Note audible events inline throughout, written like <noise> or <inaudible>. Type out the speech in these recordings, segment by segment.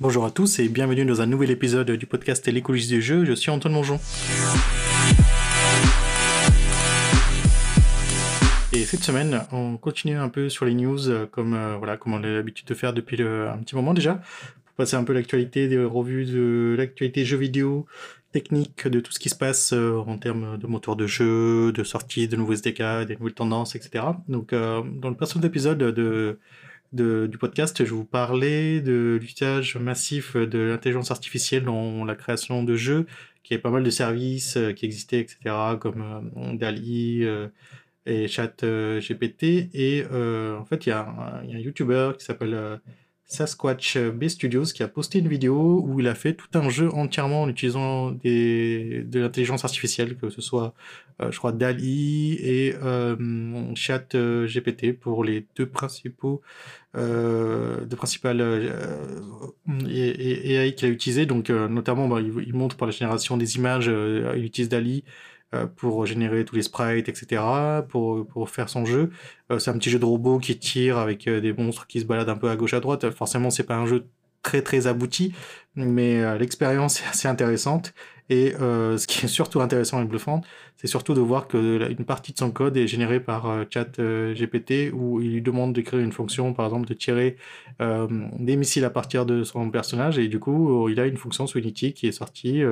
Bonjour à tous et bienvenue dans un nouvel épisode du podcast L'écologie du jeu. Je suis Antoine Mongeon. Et cette semaine, on continue un peu sur les news euh, comme euh, voilà comme on a l'habitude de faire depuis un petit moment déjà, pour passer un peu l'actualité, des revues de l'actualité jeux vidéo, technique de tout ce qui se passe euh, en termes de moteur de jeu, de sortie, de nouveaux SDK, des nouvelles tendances, etc. Donc dans le précédent épisode de du podcast, je vous parlais de l'usage massif de l'intelligence artificielle dans la création de jeux, qui avait pas mal de services euh, qui existaient, etc., comme euh, DALI euh, et Chat GPT. Et en fait, il y, y a un YouTuber qui s'appelle Sasquatch B Studios qui a posté une vidéo où il a fait tout un jeu entièrement en utilisant de l'intelligence artificielle, que ce soit, euh, je crois, DALI et euh, Chat euh, GPT pour les deux principaux, deux principales euh, AI qu'il a utilisé. Donc, notamment, bah, il, il, montre pour la génération des images, il utilise DALI pour générer tous les sprites, etc., pour, pour faire son jeu. Euh, c'est un petit jeu de robot qui tire avec euh, des monstres qui se baladent un peu à gauche à droite. Forcément, c'est pas un jeu très très abouti, mais l'expérience est assez intéressante. Et euh, ce qui est surtout intéressant et bluffant, c'est surtout de voir que une partie de son code est générée par euh, chat euh, GPT où il lui demande de créer une fonction, par exemple, de tirer euh, des missiles à partir de son personnage et du coup, il a une fonction Unity qui est sortie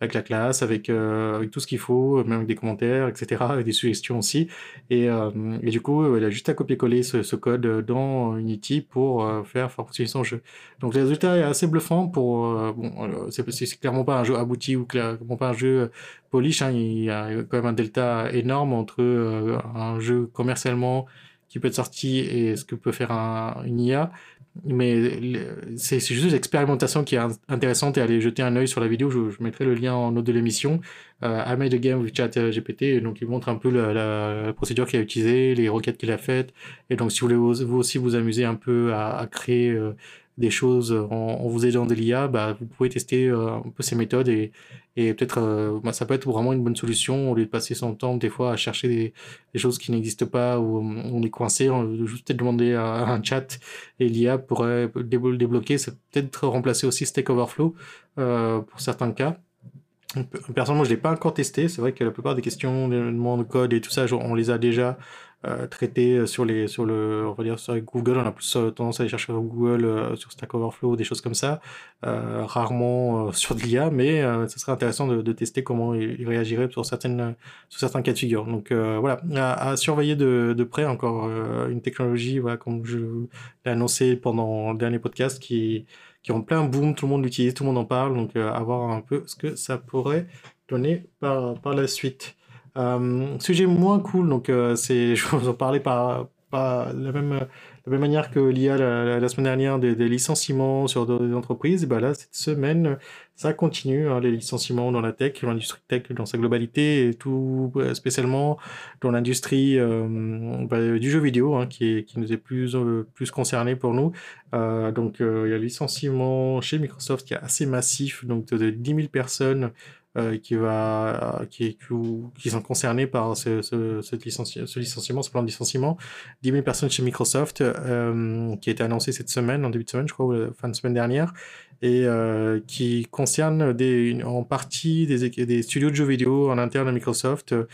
avec la classe, avec, tout ce qu'il faut, même avec des commentaires, etc., avec <laughs> des suggestions aussi. Et, et du coup, il a juste à copier-coller ce, ce, code dans Unity pour faire fonctionner son jeu. Donc le résultat est assez bluffant pour... bon, c'est clairement pas un jeu abouti ou clair bon, pas un jeu euh, polish, hein, il y a quand même un delta énorme entre euh, un jeu commercialement qui peut être sorti et ce que peut faire un, une IA. Mais c'est juste l'expérimentation qui est intéressante et aller jeter un œil sur la vidéo. Je, mettrai le lien en note de l'émission. Euh, I made a game with chat GPT. donc, il montre un peu la, procédure qu'il a utilisée, les requêtes qu'il a faites. Et donc, si vous voulez vous, aussi vous amuser un peu à, créer euh, des choses en, en vous aidant de l'IA, bah, vous pouvez tester euh, un peu ces méthodes et, et peut-être euh, bah, ça peut être vraiment une bonne solution au lieu de passer son temps des fois à chercher des, choses qui n'existent pas ou on est coincé, on veut juste peut-être demander à, un chat et l'IA pourrait débloquer, c'est peut-être remplacer aussi Stack Overflow euh, pour certains cas. Personnellement, je l'ai pas encore testé. C'est vrai que la plupart des questions, des demandes de code et tout ça, on les a déjà euh, traité sur les sur le on va dire sur Google. On a plus euh, tendance à aller chercher sur Google euh, sur Stack Overflow des choses comme ça euh, rarement <laughs> sur de l'IA mais ce serait intéressant de, tester comment il, réagirait sur certaines sur certains cas de figure. Donc voilà. À, à, surveiller de, de près encore une technologie voilà comme je l'ai annoncé pendant le dernier podcast qui qui en plein boom tout le monde l'utilise tout le monde en parle donc à voir un peu ce que ça pourrait donner par par la suite. Euh, sujet moins cool, donc euh, c'est, <laughs> je vous en parlais par, par la même, la même manière que l'IA la, la, semaine dernière des, licenciements sur des entreprises, ben là cette semaine ça continue hein, les licenciements dans la tech, l'industrie tech dans sa globalité et tout spécialement dans l'industrie euh, bah, du jeu vidéo hein, qui, est, qui nous est plus euh, plus concerné pour nous. Euh, donc euh, il y a le licenciement chez Microsoft qui est assez massif, donc de, de 10 000 personnes euh, qui va qui, qui, sont concernés par ce, ce, ce, ce licenciement, ce plan de licenciement. 10 000 personnes chez Microsoft euh, qui a été annoncé cette semaine, en début de semaine, je crois, ou fin de semaine dernière, et euh, qui concerne des, en partie des, studios de jeux vidéo en interne à Microsoft. Euh,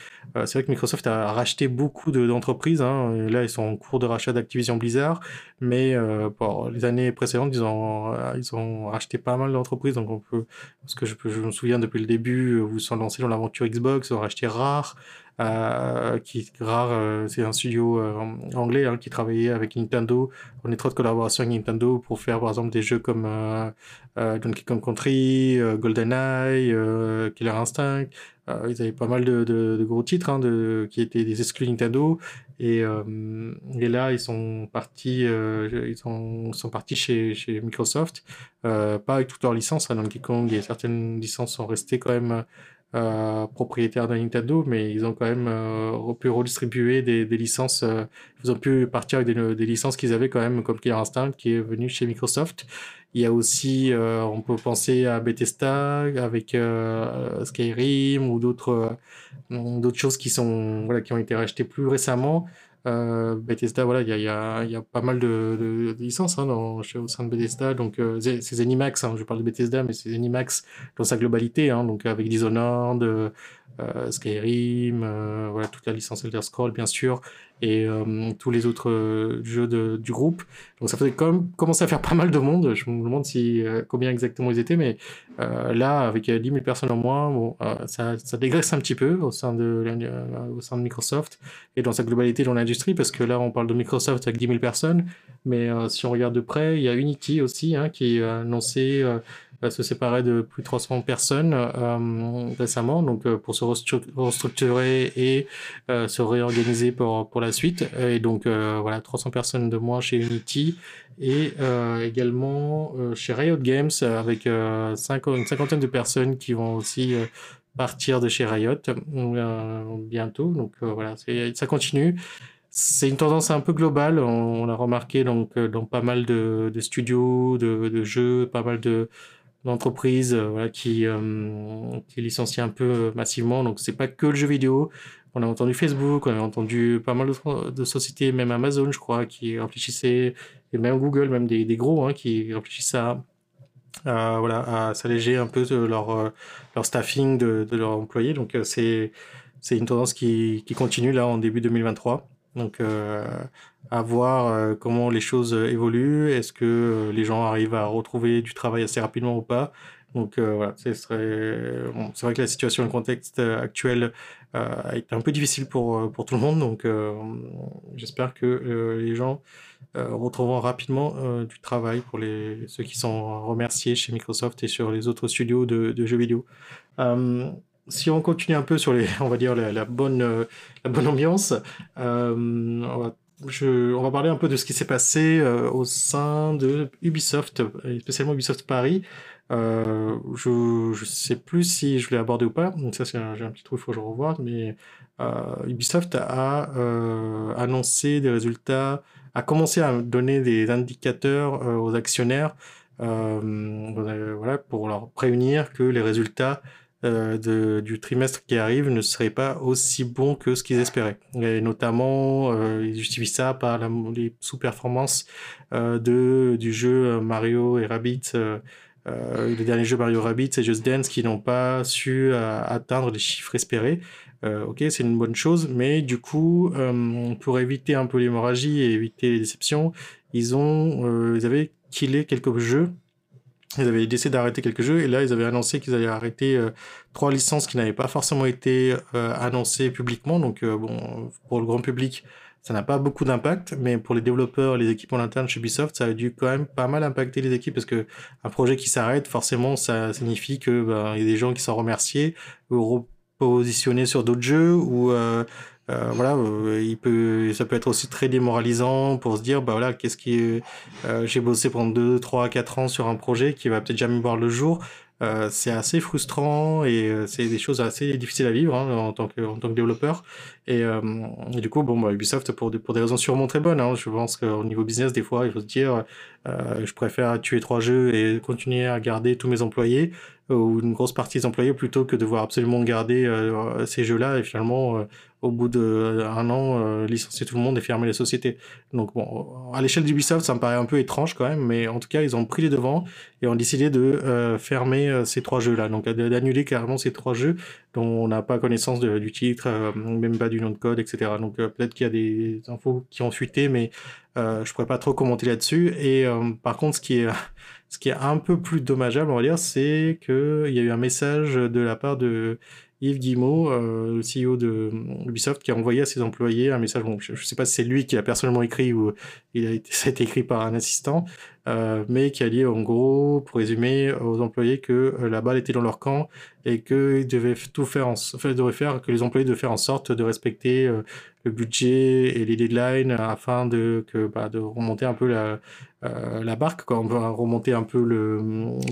c'est vrai que Microsoft a racheté beaucoup d'entreprises. De, hein, là, ils sont en cours de rachat d'Activision Blizzard, mais euh, pour les années précédentes, ils ont, euh, ils ont racheté pas mal d'entreprises. Donc, on peut, parce que je me souviens depuis le début, où ils sont lancés dans l'aventure Xbox, ont racheté Rare euh, qui rare, euh, c'est un studio euh, anglais hein, qui travaillait avec Nintendo en étroite collaboration avec Nintendo pour faire par exemple des jeux comme Donkey Kong Country, GoldenEye, Killer Instinct. Ils avaient pas mal de, gros titres hein, qui étaient des exclus Nintendo et, là ils sont partis, ils sont, partis chez, Microsoft, pas avec toutes leurs licences. Hein, Donkey Kong et certaines licences sont restées quand même euh, propriétaires de Nintendo, mais ils ont quand même euh, pu redistribuer des, des licences. Euh, ils ont pu partir avec des, des licences qu'ils avaient quand même, comme Killer Instinct, qui est venu chez Microsoft. Il y a aussi, euh, on peut penser à Bethesda avec euh, Skyrim ou d'autres choses qui sont voilà qui ont été rachetées plus récemment. Bethesda, voilà, il y a, y, a, y a, pas mal de, de, licences hein, dans, au sein de Bethesda. Donc, c'est Zenimax, hein, je parle de Bethesda, mais c'est Zenimax dans sa globalité, hein, donc avec Dishonored, euh, Skyrim, euh, voilà, toute la licence Elder Scrolls, bien sûr, et euh, tous les autres jeux du groupe. Donc ça faisait quand commencer à faire pas mal de monde. Je me demande si, combien exactement ils étaient, mais là, avec 10 000 personnes en moins, bon, ça, ça, dégraisse un petit peu au sein, de, au sein de Microsoft et dans sa globalité dans l'industrie, parce que là, on parle de Microsoft avec 10 000 personnes, mais si on regarde de près, il y a Unity aussi hein, qui a annoncé se séparer de plus de 300 personnes euh, récemment, donc euh, pour se restructurer et euh, se réorganiser pour, pour la suite. Et donc voilà, 300 personnes de moins chez Unity et également chez Riot Games avec une cinquantaine de personnes qui vont aussi partir de chez Riot bientôt. Donc voilà, ça continue c'est une tendance un peu globale. On, l'a remarqué donc dans pas mal de, studios, de, jeux, pas mal de, d'entreprises euh, qui, euh, qui licencient un peu euh, massivement. Donc, c'est pas que le jeu vidéo. On a entendu Facebook, on a entendu pas mal de, sociétés, même Amazon, je crois, qui réfléchissaient, et même Google, même des, gros, hein, qui réfléchissent à, voilà, à s'alléger un peu de leur, leur staffing de, leurs employés. Donc, c'est, c'est une tendance qui, continue là en début 2023. Donc, à voir euh, comment les choses évoluent. Est-ce que euh, les gens arrivent à retrouver du travail assez rapidement ou pas? Donc voilà, c'est bon, vrai que la situation, le contexte actuel est un peu difficile pour, pour tout le monde. Donc j'espère que les gens retrouveront rapidement du travail pour les, ceux qui sont remerciés chez Microsoft et sur les autres studios de, jeux vidéo si on continue un peu sur les, <laughs> on va dire la, bonne, euh, la bonne ambiance, euh, on, va, on va parler un peu de ce qui s'est passé euh, au sein de Ubisoft, spécialement Ubisoft Paris. Euh, je ne sais plus si je l'ai abordé ou pas, donc ça c'est j'ai un petit trou, il faut que je revoie, mais Ubisoft a annoncé des résultats, a commencé à donner des indicateurs aux actionnaires, voilà, pour leur prévenir que les résultats euh, du trimestre qui arrive ne serait pas aussi bon que ce qu'ils espéraient. Et notamment, euh, ils justifient ça par les sous-performances euh, de, du jeu Mario et Rabbids, euh, les derniers jeux Mario Rabbids et Just Dance qui n'ont pas su atteindre les chiffres espérés. ok, c'est une bonne chose, mais du coup, pour éviter un peu l'hémorragie et éviter les déceptions, ils ont, ils avaient killé quelques jeux ils avaient décidé d'arrêter quelques jeux et là ils avaient annoncé qu'ils allaient arrêter euh, trois licences qui n'avaient pas forcément été euh, annoncées publiquement. Donc euh, bon, pour le grand public, ça n'a pas beaucoup d'impact, mais pour les développeurs, les équipes en interne chez Ubisoft, ça a dû quand même pas mal impacter les équipes parce que un projet qui s'arrête, forcément, ça signifie que ben, y a des gens qui sont remerciés ou repositionnés sur d'autres jeux ou euh, voilà, euh, il peut, ça peut être aussi très démoralisant pour se dire, bah voilà, qu'est-ce qui, euh, j'ai bossé pendant 2, 3, 4 ans sur un projet qui va peut-être jamais voir le jour. C'est assez frustrant et c'est des choses assez difficiles à vivre hein, en, tant que, en tant que développeur. Et, du coup, bon, bah, Ubisoft, pour des, pour des raisons sûrement très bonnes, hein, je pense qu'au niveau business, des fois, il faut se dire, je préfère tuer trois jeux et continuer à garder tous mes employés ou une grosse partie des employés plutôt que de devoir absolument garder ces jeux-là et finalement au bout d'un an licencier tout le monde et fermer les sociétés. Donc bon, à l'échelle d'Ubisoft, ça me paraît un peu étrange quand même, mais en tout cas, ils ont pris les devants et ont décidé de fermer euh, ces trois jeux-là, donc d'annuler carrément ces trois jeux dont on n'a pas connaissance du titre, euh, même pas du nom de code, etc. Donc euh, peut-être qu'il y a des infos qui ont fuité, mais je pourrais pas trop commenter là-dessus. Et par contre, ce qui est <laughs> ce qui est un peu plus dommageable, on va dire, c'est qu'il y a eu un message de la part de Yves Guillemot, le CEO de Ubisoft, qui a envoyé à ses employés un message. Bon, je ne sais pas si c'est lui qui l'a personnellement écrit ou il a été, <laughs> ça a été écrit par un assistant, euh, mais qui a dit en gros, pour résumer, aux employés que euh, la balle était dans leur camp et qu'ils devaient tout faire, en, enfin, devraient faire, que les employés devaient faire en sorte de respecter euh, le budget et les deadlines afin de, que, bah, de remonter un peu la, euh, la barque, va remonter un peu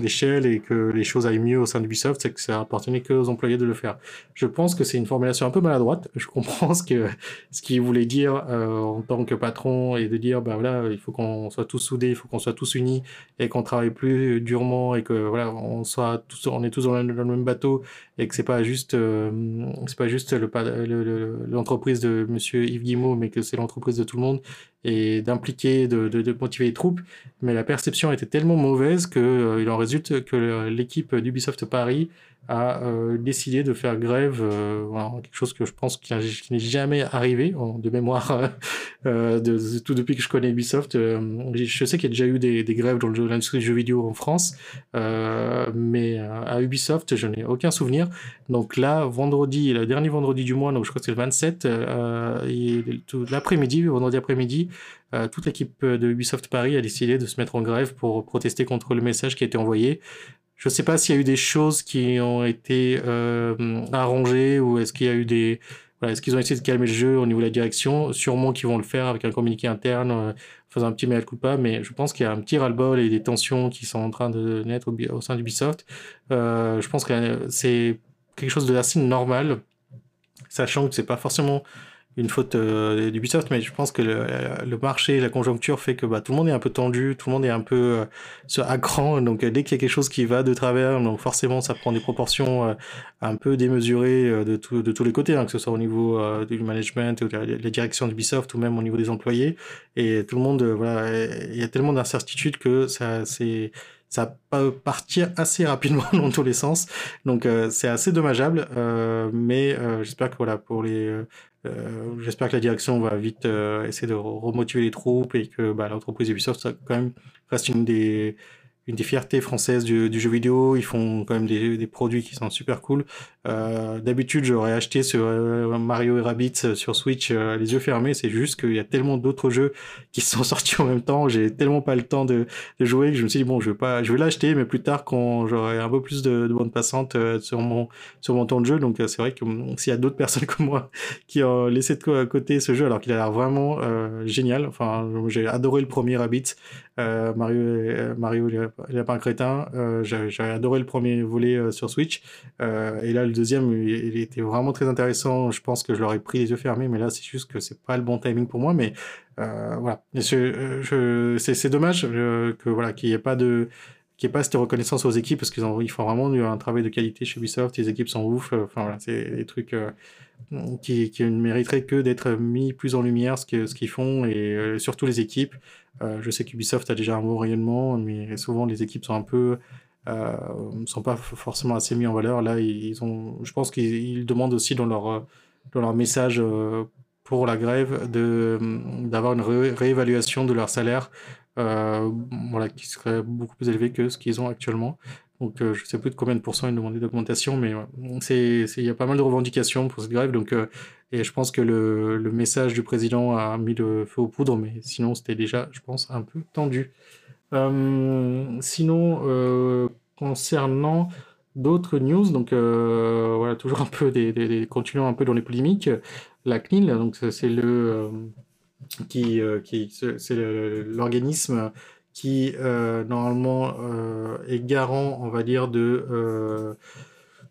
l'échelle et que les choses aillent mieux au sein d'Ubisoft, c'est que ça appartenait que aux employés de le faire. Je pense que c'est une formulation un peu maladroite. Je comprends <laughs> ce que ce qu'il voulait dire euh, en tant que patron et de dire bah voilà, il faut qu'on soit tous soudés, il faut qu'on soit tous tous unis et qu'on travaille plus durement et que voilà, on soit tous, on est tous dans le, même bateau et que c'est pas juste, euh, c'est pas juste l'entreprise le, de Monsieur Yves Guimau, mais que c'est l'entreprise de tout le monde et d'impliquer, de, motiver les troupes. Mais la perception était tellement mauvaise que euh, il en résulte que l'équipe d'Ubisoft Paris a euh, décidé de faire grève, euh, quelque chose que je pense qui, n'est jamais arrivé de mémoire <laughs> euh, tout depuis que je connais Ubisoft. Je sais qu'il y a déjà eu des, grèves dans l'industrie du jeu vidéo en France, mais à Ubisoft, je n'ai aucun souvenir. Donc là, vendredi, le dernier vendredi du mois, donc je crois que c'est le 27, l'après-midi, vendredi après-midi, toute l'équipe de Ubisoft Paris a décidé de se mettre en grève pour protester contre le message qui a été envoyé. Je ne sais pas s'il y a eu des choses qui ont été euh, arrangées ou est-ce qu'il y a eu des... Voilà, est-ce qu'ils ont essayé de calmer le jeu au niveau de la direction? Sûrement qu'ils vont le faire avec un communiqué interne, euh, faisant un petit mea culpa, mais je pense qu'il y a un petit ras-le-bol et des tensions qui sont en train de naître au, au sein d'Ubisoft. Euh, je pense que c'est quelque chose de assez normal, sachant que c'est pas forcément une faute euh, d'Ubisoft, mais je pense que le, le, marché, la conjoncture fait que bah, tout le monde est un peu tendu, tout le monde est un peu euh, à cran, donc euh, dès qu'il y a quelque chose qui va de travers, donc forcément ça prend des proportions euh, un peu démesurées euh, de, tout, de tous les côtés, hein, que ce soit au niveau du management, ou de la, la direction d'Ubisoft, ou même au niveau des employés, et tout le monde, voilà, il y a tellement d'incertitudes que ça c'est ça peut partir assez rapidement <laughs> dans tous les sens. Donc euh, c'est assez dommageable, euh, mais euh, j'espère que voilà pour les, j'espère que la direction va vite essayer de remotiver les troupes et que bah, l'entreprise Ubisoft ça quand même reste une des une des fiertés françaises du, du, jeu vidéo. Ils font quand même des, des produits qui sont super cool. Euh, D'habitude, j'aurais acheté ce euh, Mario et Rabbids euh, sur Switch euh, les yeux fermés. C'est juste qu'il y a tellement d'autres jeux qui sont <laughs> sortis en même temps. J'ai tellement pas le temps de, jouer que je me suis dit bon, je vais pas, je vais l'acheter, mais plus tard quand j'aurai un peu plus de, de bande passante sur mon sur mon temps de jeu. Donc c'est vrai que hum, s'il y a d'autres <laughs> personnes comme moi qui ont laissé de côté ce jeu alors qu'il a l'air vraiment génial. Enfin, j'ai adoré le premier Rabbids. Mario, Mario il a pas un crétin. J'ai adoré le premier volet sur Switch. Et là, le deuxième, il, était vraiment très intéressant. Je pense que je l'aurais pris les yeux fermés, mais là, c'est juste que c'est pas le bon timing pour moi. Mais euh, voilà, je, c'est dommage que voilà qu'il n'y ait pas de qu'il n'y ait pas cette reconnaissance aux équipes parce qu'ils ils font vraiment un travail de qualité chez Ubisoft. Les équipes sont ouf. Enfin voilà, c'est des trucs euh, qui, ne mériteraient que d'être mis plus en lumière ce qu'ils ce qu'ils font et euh, surtout les équipes. Euh, je sais qu'Ubisoft a déjà un bon rayonnement, mais souvent les équipes sont un peu euh, sont pas forcément assez mis en valeur. Là, ils ont, je pense qu'ils demandent aussi dans leur dans leur message euh, pour la grève d'avoir une ré réévaluation de leur salaire, euh, voilà, qui serait beaucoup plus élevé que ce qu'ils ont actuellement. Donc, je sais plus de combien de pourcents ils demandaient d'augmentation, mais il y a pas mal de revendications pour cette grève. Donc, et je pense que le, le, message du président a mis le feu aux poudres, mais sinon, c'était déjà, je pense, un peu tendu. Euh, sinon, euh, concernant d'autres news, donc euh, voilà, toujours un peu des, continuons un peu dans les polémiques. La CNIL, donc c'est le qui, qui c'est l'organisme qui normalement est garant, on va dire, de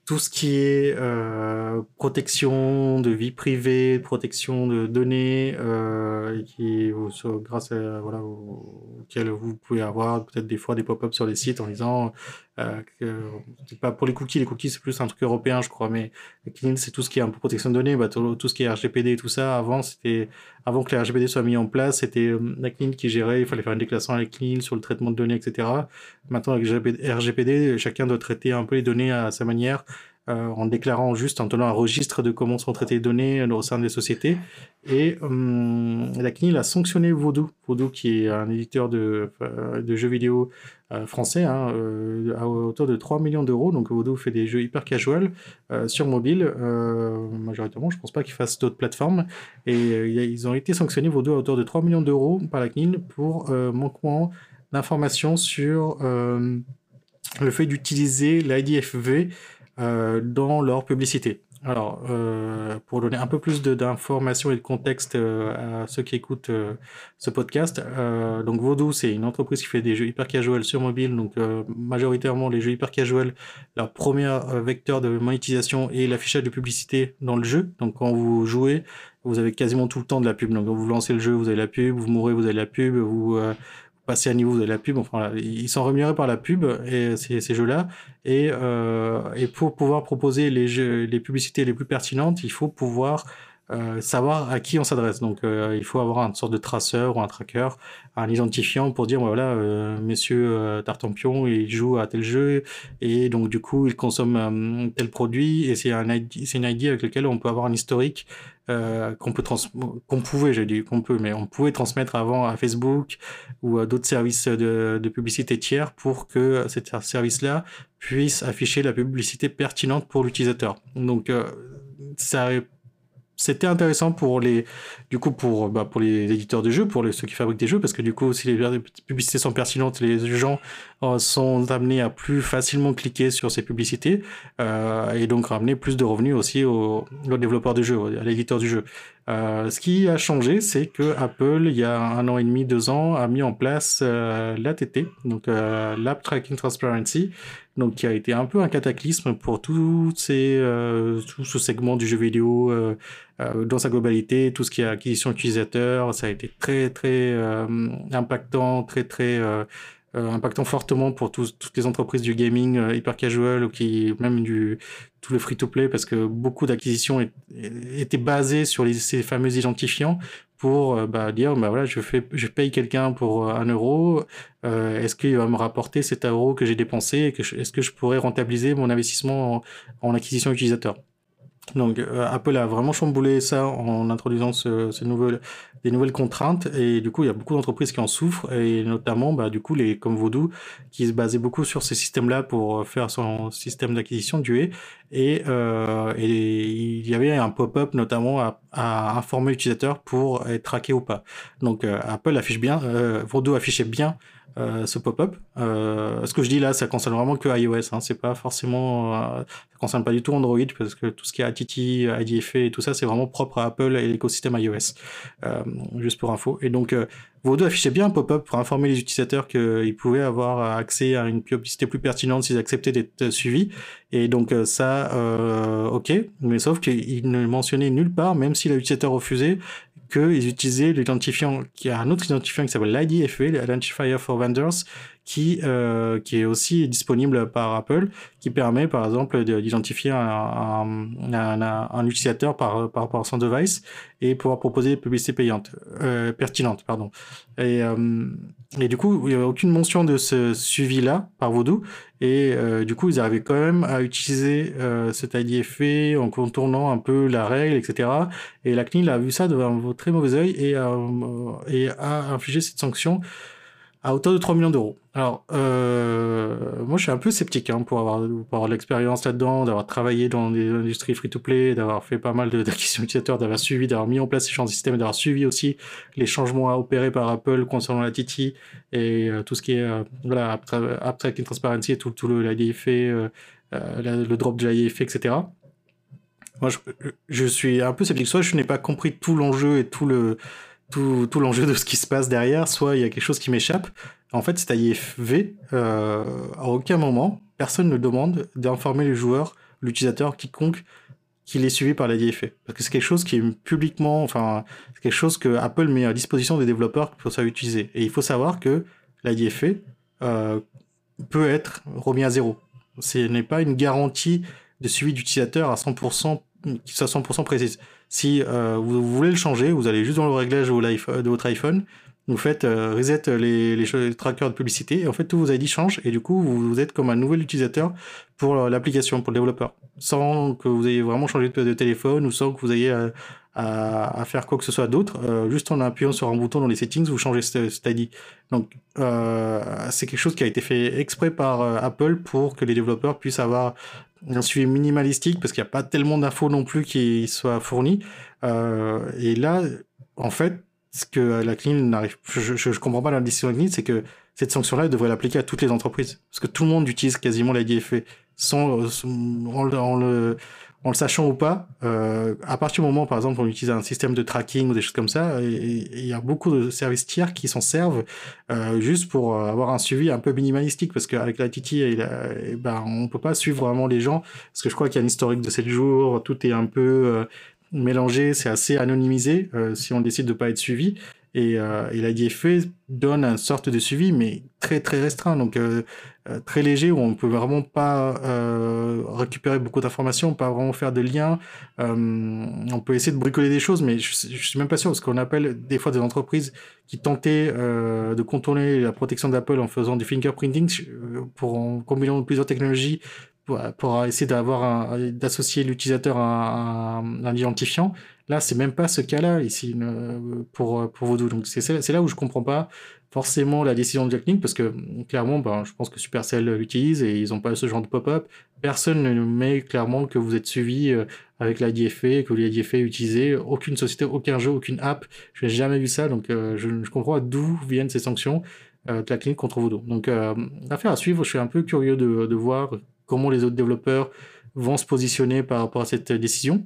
tout ce qui est euh, protection de vie privée, protection de données, euh, qui, grâce à voilà, auquel vous pouvez avoir peut-être des fois des pop-ups sur les sites en disant euh, que pas pour les cookies, les cookies c'est plus un truc européen je crois, mais CNIL c'est tout ce qui est un peu protection de données, bah, tout, tout, ce qui est RGPD et tout ça. Avant c'était avant que les RGPD soient mis en place, c'était euh, la CNIL qui gérait, il fallait faire une déclaration avec CNIL sur le traitement de données, etc. Maintenant avec RGPD, chacun doit traiter un peu les données à sa manière euh, en déclarant juste, en tenant un registre de comment sont traitées les données au sein des sociétés. Et hum, la CNIL a sanctionné Voodoo, Voodoo qui est un éditeur de, euh, jeux vidéo euh, français, hein, euh, à hauteur de 3 millions d'euros. Donc Voodoo fait des jeux hyper casual euh, sur mobile, euh, majoritairement. Je pense pas qu'ils fassent d'autres plateformes. Et ils ont été sanctionnés, Voodoo, à hauteur de 3 millions d'euros par la CNIL pour manquement d'informations sur le fait d'utiliser l'IDFV euh, dans leur publicité. Alors, euh, pour donner un peu plus d'informations et de contexte euh, à ceux qui écoutent euh, ce podcast, euh, donc Vodou, c'est une entreprise qui fait des jeux hyper casual sur mobile, donc euh, majoritairement les jeux hyper casual, leur premier vecteur de monétisation est l'affichage de publicité dans le jeu. Donc quand vous jouez, vous avez quasiment tout le temps de la pub. Donc quand vous lancez le jeu, vous avez la pub, vous mourrez, vous avez la pub, vous passer à niveau de la pub. Enfin, ils sont rémunérés par la pub et ces, ces jeux-là. Et, euh, et pour pouvoir proposer les, jeux, les publicités les plus pertinentes, il faut pouvoir euh, savoir à qui on s'adresse. Donc, euh, il faut avoir une sorte de traceur ou un tracker, un identifiant pour dire voilà, euh, monsieur euh, Tartampion, il joue à tel jeu et donc du coup, il consomme tel produit et c'est un une ID avec lequel on peut avoir un historique qu'on peut qu'on pouvait, j'ai dit qu'on peut, mais on pouvait transmettre avant à Facebook ou à d'autres services de, publicité tiers pour que cet service-là puisse afficher la publicité pertinente pour l'utilisateur. Donc, ça c'était intéressant pour les du coup pour bah, pour les éditeurs de jeux pour les, ceux qui fabriquent des jeux parce que du coup si les publicités sont pertinentes les gens euh, sont amenés à plus facilement cliquer sur ces publicités euh, et donc ramener plus de revenus aussi aux, aux développeurs de jeux à l'éditeur du jeu. Euh, ce qui a changé, c'est que Apple, il y a un an et demi, deux ans, a mis en place euh, l'ATT, donc euh, l'App Tracking Transparency, donc qui a été un peu un cataclysme pour tous ces, euh, tout ce segment du jeu vidéo euh, euh, dans sa globalité, tout ce qui est acquisition utilisateur, ça a été très très impactant, très très euh, impactant fortement pour toutes les entreprises du gaming euh, hyper casual ou qui même du tout le free to play parce que beaucoup d'acquisitions étaient basées sur les, ces fameux identifiants pour euh, bah, dire bah voilà je fais je paye quelqu'un pour un euro euh, est-ce qu'il va me rapporter cet euro que j'ai dépensé est-ce que je pourrais rentabiliser mon investissement en, en acquisition utilisateur? Donc euh, Apple a vraiment chamboulé ça en introduisant ce, ces nouvelles, des nouvelles contraintes. Et du coup il y a beaucoup d'entreprises qui en souffrent. Et notamment bah, du coup les comme Voodoo qui se basaient beaucoup sur ces systèmes-là pour faire son système d'acquisition du et, euh, et il y avait un pop-up notamment à, informer l'utilisateur pour être traqué ou pas. Donc euh, Apple affiche bien, euh, Voodoo affichait bien euh, ce pop-up. Euh, ce que je dis là, ça concerne vraiment que iOS. Hein. C'est pas forcément, euh, ça concerne pas du tout Android parce que tout ce qui est ATT, IDFA et tout ça, c'est vraiment propre à Apple et l'écosystème iOS. Euh, juste pour info. Et donc, euh, vos deux affichaient bien un pop-up pour informer les utilisateurs qu'ils pouvaient avoir accès à une publicité plus pertinente s'ils acceptaient d'être suivis. Et donc ça, ok, mais sauf qu'il ne mentionnait nulle part, même si l'utilisateur refusait, qu'ils utilisaient l'identifiant, qui a un autre identifiant qui s'appelle l'IDFA, l'Identifier for Vendors, qui, euh, qui est aussi disponible par Apple, qui permet par exemple d'identifier un, un, un, un, utilisateur par, par rapport à son device et pouvoir proposer des publicités payantes, euh, pertinentes. Pardon. Et, euh, et du coup, il n'y a aucune mention de ce suivi-là par Voodoo. Et euh, du coup, ils arrivaient quand même à utiliser euh, cet IDFA en contournant un peu la règle, etc. Et la CNIL a vu ça de un très mauvais oeil et a, et a infligé cette sanction à hauteur de 3 millions d'euros. Alors, euh, moi, je suis un peu sceptique hein, pour avoir, pour avoir l'expérience là-dedans, d'avoir travaillé dans des industries free-to-play, d'avoir fait pas mal <laughs> d'acquisitions utilisateurs, d'avoir suivi, d'avoir mis en place ces changements de système, d'avoir suivi aussi les changements à opérer par Apple concernant la TT et euh, tout ce qui est euh, voilà, Tracking Transparency et tout, tout le l'IDFA, euh, euh le drop de l'IDFA, etc. Moi, je, je suis un peu sceptique. Soit je n'ai pas compris tout l'enjeu et tout le tout, l'enjeu de ce qui se passe derrière, soit il y a quelque chose qui m'échappe. En fait, c'est à IFV, euh, à aucun moment, personne ne demande d'informer les joueurs, l'utilisateur, quiconque, qu'il est suivi par la DFA. Parce que c'est quelque chose qui est publiquement, enfin, c'est quelque chose que Apple met à disposition des développeurs pour ça utiliser. Et il faut savoir que la DFA euh, peut être remis à zéro. Ce n'est pas une garantie de suivi d'utilisateur à 100%, qui soit 100% précise. Si euh, vous, voulez le changer, vous allez juste dans le réglage de votre iPhone, vous faites euh, reset les, les, trackers de publicité, et en fait, tous vos ID changent, et du coup, vous, êtes comme un nouvel utilisateur pour l'application, pour le développeur, sans que vous ayez vraiment changé de, téléphone, ou sans que vous ayez à, faire quoi que ce soit d'autre. Euh, juste en appuyant sur un bouton dans les settings, vous changez cet ID. Donc, euh, c'est quelque chose qui a été fait exprès par euh, Apple pour que les développeurs puissent avoir un suivi minimalistique parce qu'il n'y a pas tellement d'infos non plus qui soient fournies. Euh, et là, en fait, ce que la CNIL n'arrive, je, je, comprends pas la décision de la CNIL, c'est que cette sanction-là devrait l'appliquer à toutes les entreprises parce que tout le monde utilise quasiment la DFA sans, le, en le sachant ou pas. Euh, à partir du moment, par exemple, on utilise un système de tracking ou des choses comme ça, il y a beaucoup de services tiers qui s'en servent euh, juste pour avoir un suivi un peu minimalistique parce qu'avec la Titi, et la, et ben, on peut pas suivre vraiment les gens parce que je crois qu'il y a un historique de 7 jours, tout est un peu euh, mélangé, c'est assez anonymisé euh, si on décide de pas être suivi. Et, euh, et l'IDFE donne une sorte de suivi, mais très très restreint, donc euh, euh, très léger, où on peut vraiment pas euh, récupérer beaucoup d'informations, pas vraiment faire de liens. on peut essayer de bricoler des choses, mais je, je suis même pas sûr, parce qu'on appelle des fois des entreprises qui tentaient de contourner la protection d'Apple en faisant du fingerprinting pour en combinant plusieurs technologies pour, essayer d'avoir d'associer l'utilisateur à, un identifiant. Là, c'est même pas ce cas-là ici pour pour Voodoo. Donc c'est là où je comprends pas forcément la décision de Jack parce que clairement, ben, je pense que Supercell l'utilise et ils ont pas ce genre de pop-up. Personne ne met clairement que vous êtes suivi euh, avec l'IDFA, que l'IDFA est utilisé. Aucune société, aucun jeu, aucune app. Je n'ai jamais vu ça, donc euh, je, je comprends d'où viennent ces sanctions euh, de la clinique contre Voodoo. Donc affaire à suivre. Je suis un peu curieux de, de voir comment les autres développeurs vont se positionner par rapport à cette décision.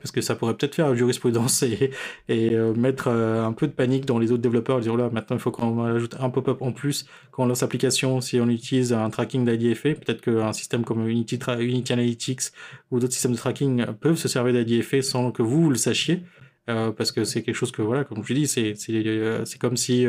Parce que ça pourrait peut-être faire jurisprudence et, euh, mettre euh, un peu de panique dans les autres développeurs, dire là maintenant il faut qu'on ajoute un pop-up en plus quand on lance l'application si on utilise un tracking d'IDFA. Peut-être qu'un système comme Unity, Analytics ou d'autres systèmes de tracking peuvent se servir d'IDFA sans que vous, le sachiez. Euh, parce que c'est quelque chose que, voilà, comme je dis, c'est comme si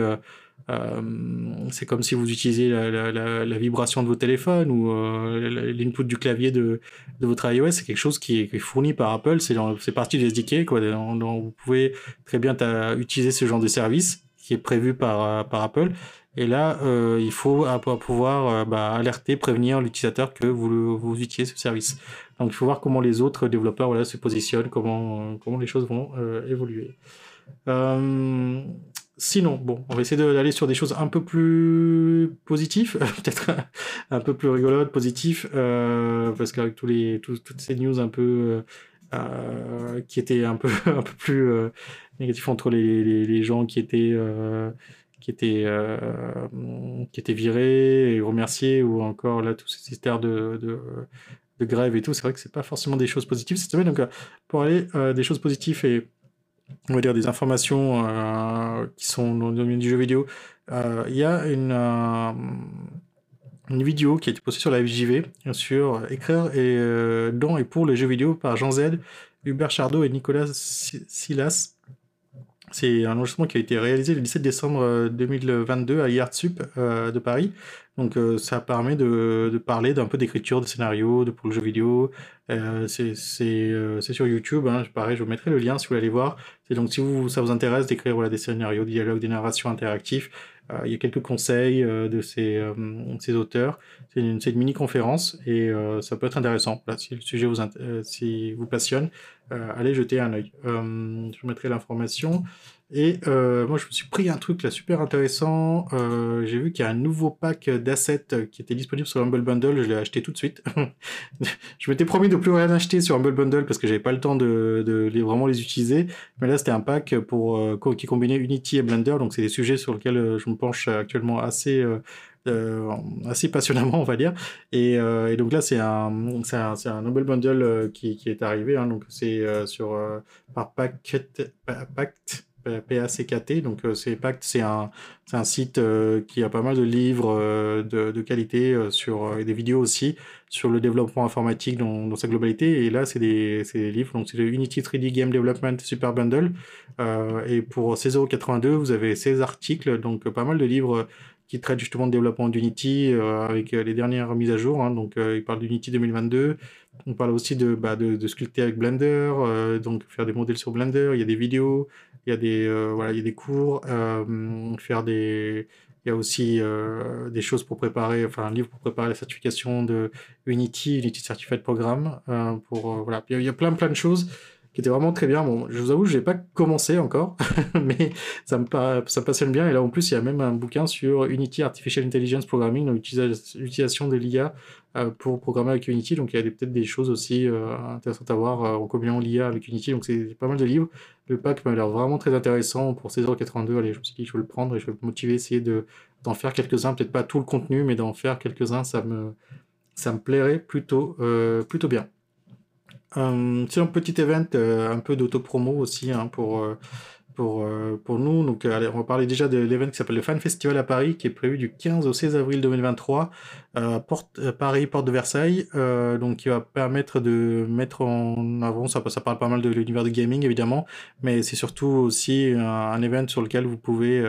c'est comme si vous utilisiez la, vibration de vos téléphones ou euh, l'input du clavier de, votre iOS. C'est quelque chose qui est, fourni par Apple. C'est partie du SDK. Vous pouvez très bien utiliser ce genre de service qui est prévu par, par Apple. Et là, euh, il faut pouvoir euh, bah, alerter, prévenir l'utilisateur que vous, utilisez ce service. Donc, il faut voir comment les autres développeurs se positionnent, comment, les choses vont euh, évoluer. Euh, Sinon, bon, on va essayer d'aller sur des choses un peu plus positives, <laughs> peut-être un peu plus rigolotes, positives, euh, parce qu'avec tous les, toutes ces news un peu euh, qui étaient un peu, <laughs> un peu plus euh, négatifs entre les, les, gens qui étaient euh, qui étaient euh, qui étaient virés et remerciés, ou encore là tous ces histoires de, de de grève et tout, c'est vrai que c'est pas forcément des choses positives cette semaine. Donc, pour aller des choses positives et on va dire des informations euh, qui sont dans le domaine du jeu vidéo. Euh, il y a une, euh, une vidéo qui a été postée sur la FJV sur écrire et, dans et pour les jeux vidéo par Jean Z, Hubert Chardot et Nicolas Silas. C'est un enregistrement qui a été réalisé le 17 décembre 2022 à IARTSUP de Paris. Donc euh, ça permet de, parler d'un peu d'écriture de scénario, de pour le jeu vidéo. Euh, c'est euh, sur YouTube, hein, pareil, je vous mettrai le lien si vous voulez aller voir. C'est donc si ça vous intéresse d'écrire des scénarios, des dialogues, des narrations interactifs, euh, il y a quelques conseils euh, de ces, euh, ces auteurs. C'est une, mini-conférence et ça peut être intéressant. Si le sujet vous, vous passionne, allez jeter un œil. je mettrai l'information. Et euh, moi, je me suis pris un truc là super intéressant. Euh, j'ai vu qu'il y a un nouveau pack d'assets qui était disponible sur Humble Bundle. Je l'ai acheté tout de suite. <laughs> je m'étais promis de plus rien acheter sur Humble Bundle parce que j'avais pas le temps de, vraiment les utiliser. Mais là, c'était un pack pour euh, qui combinait Unity et Blender. Donc, c'est des sujets sur lesquels je me penche actuellement assez euh, assez passionnamment, on va dire. Et, donc là, c'est un, c'est un, un, Humble Bundle qui, qui est arrivé. Hein, donc c'est sur par Pact, Pact PACKT, donc euh, c'est Pact, c'est un, un site euh, qui a pas mal de livres euh, de, de, qualité sur et des vidéos aussi sur le développement informatique dans, dans sa globalité. Et là, c'est des, des, livres, donc c'est le Unity 3D Game Development Super Bundle. et pour 16,82€, vous avez 16 articles, donc pas mal de livres qui traitent justement de développement d'Unity avec les dernières mises à jour. Hein, donc, il parle d'Unity 2022. On parle aussi de, bah, sculpter avec Blender, donc faire des modèles sur Blender. Il y a des vidéos, il y a des, euh, voilà, il y a des cours, euh, faire des, il y a aussi euh, des choses pour préparer, enfin un livre pour préparer la certification de Unity, Unity Certified Programme. Euh, pour euh, voilà, il y, a plein plein de choses qui étaient vraiment très bien. Bon, je vous avoue, j'ai pas commencé encore, <laughs> mais ça me ça passionne bien. Et là en plus, il y a même un bouquin sur Unity Artificial Intelligence Programming, l'utilisation de l'IA euh, pour programmer avec Unity. Donc il y a peut-être des choses aussi euh, intéressantes à voir euh, en combinant l'IA avec Unity. Donc c'est pas mal de livres. Le pack m'a l'air vraiment très intéressant pour 16,82€. Allez, je me suis dit je vais le prendre et je vais me motiver, essayer de d'en faire quelques-uns. Peut-être pas tout le contenu, mais d'en faire quelques-uns, ça me ça me plairait plutôt plutôt bien. Euh, c'est un petit event, un peu d'auto-promo aussi hein, pour pour, pour nous. Donc, allez, on va parler déjà de l'événement qui s'appelle le Fan Festival à Paris, qui est prévu du 15 au 16 avril 2023, porte, Paris, porte de Versailles, donc qui va permettre de mettre en avant, ça, ça parle pas mal de l'univers du gaming évidemment, mais c'est surtout aussi un, un, event sur lequel vous pouvez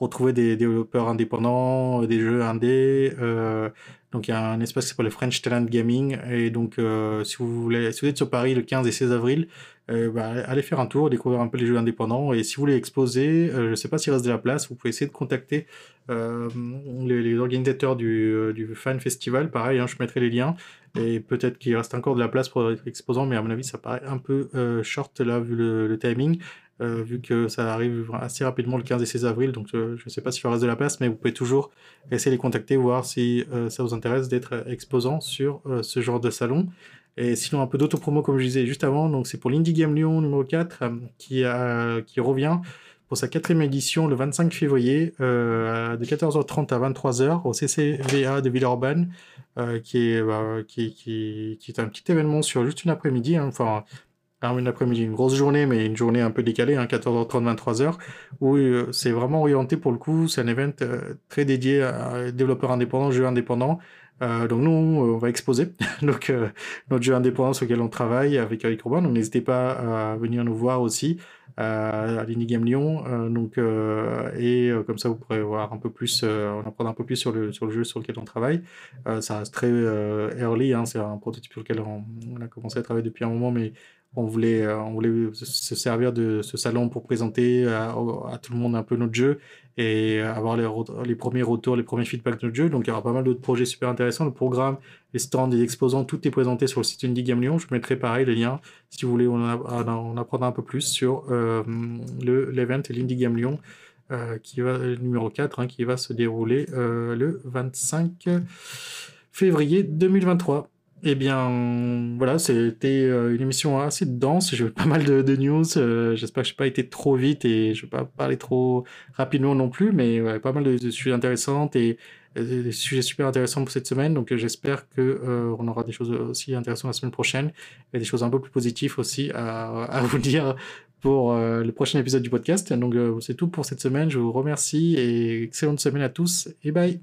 retrouver des développeurs indépendants, des jeux indés. Euh, donc il y a un espace qui s'appelle le French Talent Gaming. Et donc euh, si vous voulez, si vous êtes sur Paris le 15 et 16 avril, euh, bah, allez faire un tour, découvrir un peu les jeux indépendants. Et si vous voulez exposer, je ne sais pas s'il reste de la place, vous pouvez essayer de contacter les, organisateurs du, Fan Festival. Pareil, hein, je mettrai les liens. Et peut-être qu'il reste encore de la place pour être exposant, mais à mon avis, ça paraît un peu short là, vu le timing. Euh, vu que ça arrive assez rapidement le 15 et 16 avril, donc euh, je ne sais pas s'il reste de la place, mais vous pouvez toujours essayer de les contacter, voir si euh, ça vous intéresse d'être exposant sur ce genre de salon. Et sinon, un peu d'autopromo, comme je disais juste avant, donc c'est pour l'Indie Game Lyon numéro 4 qui, revient pour sa quatrième édition le 25 février de 14h30 à 23h au CCVA de Villeurbanne, qui, est, bah, qui, est un petit événement sur juste une après-midi, hein, enfin une après-midi, une grosse journée, mais une journée un peu décalée, hein, 14h30, 23h, où euh, c'est vraiment orienté pour le coup, c'est un event euh, très dédié à développeurs indépendants, jeux indépendants. Euh, donc nous, on va exposer <laughs> donc notre jeu indépendant sur lequel on travaille avec Eric Robin. Donc n'hésitez pas à venir nous voir aussi à l'Indie Game Lyon. donc et comme ça, vous pourrez voir un peu plus, on apprendre un peu plus sur le sur le jeu sur lequel on travaille. ça reste très early, hein, c'est un prototype sur lequel on, on, a commencé à travailler depuis un moment, mais on voulait, euh, on voulait se servir de ce salon pour présenter à, tout le monde un peu notre jeu et avoir les, premiers retours, les premiers feedbacks de notre jeu. Donc il y aura pas mal d'autres projets super intéressants. Le programme, les stands, les exposants, tout est présenté sur le site Indie Game Lyon. Je mettrai pareil les liens si vous voulez en, en apprendre un peu plus sur euh, le l'event l'Indie Game Lyon. Euh, qui va numéro 4 hein, qui va se dérouler le 25 février 2023. Eh bien, voilà, c'était euh, une émission assez dense. J'ai eu pas mal de, news. Euh, j'espère que je n'ai pas été trop vite et je ne vais pas parler trop rapidement non plus, mais pas mal de, sujets intéressants et, des sujets super intéressants pour cette semaine. Donc, j'espère que euh, on aura des choses aussi intéressantes la semaine prochaine et des choses un peu plus positives aussi à <laughs> vous dire pour le prochain épisode du podcast. Donc, c'est tout pour cette semaine. Je vous remercie et excellente semaine à tous et bye.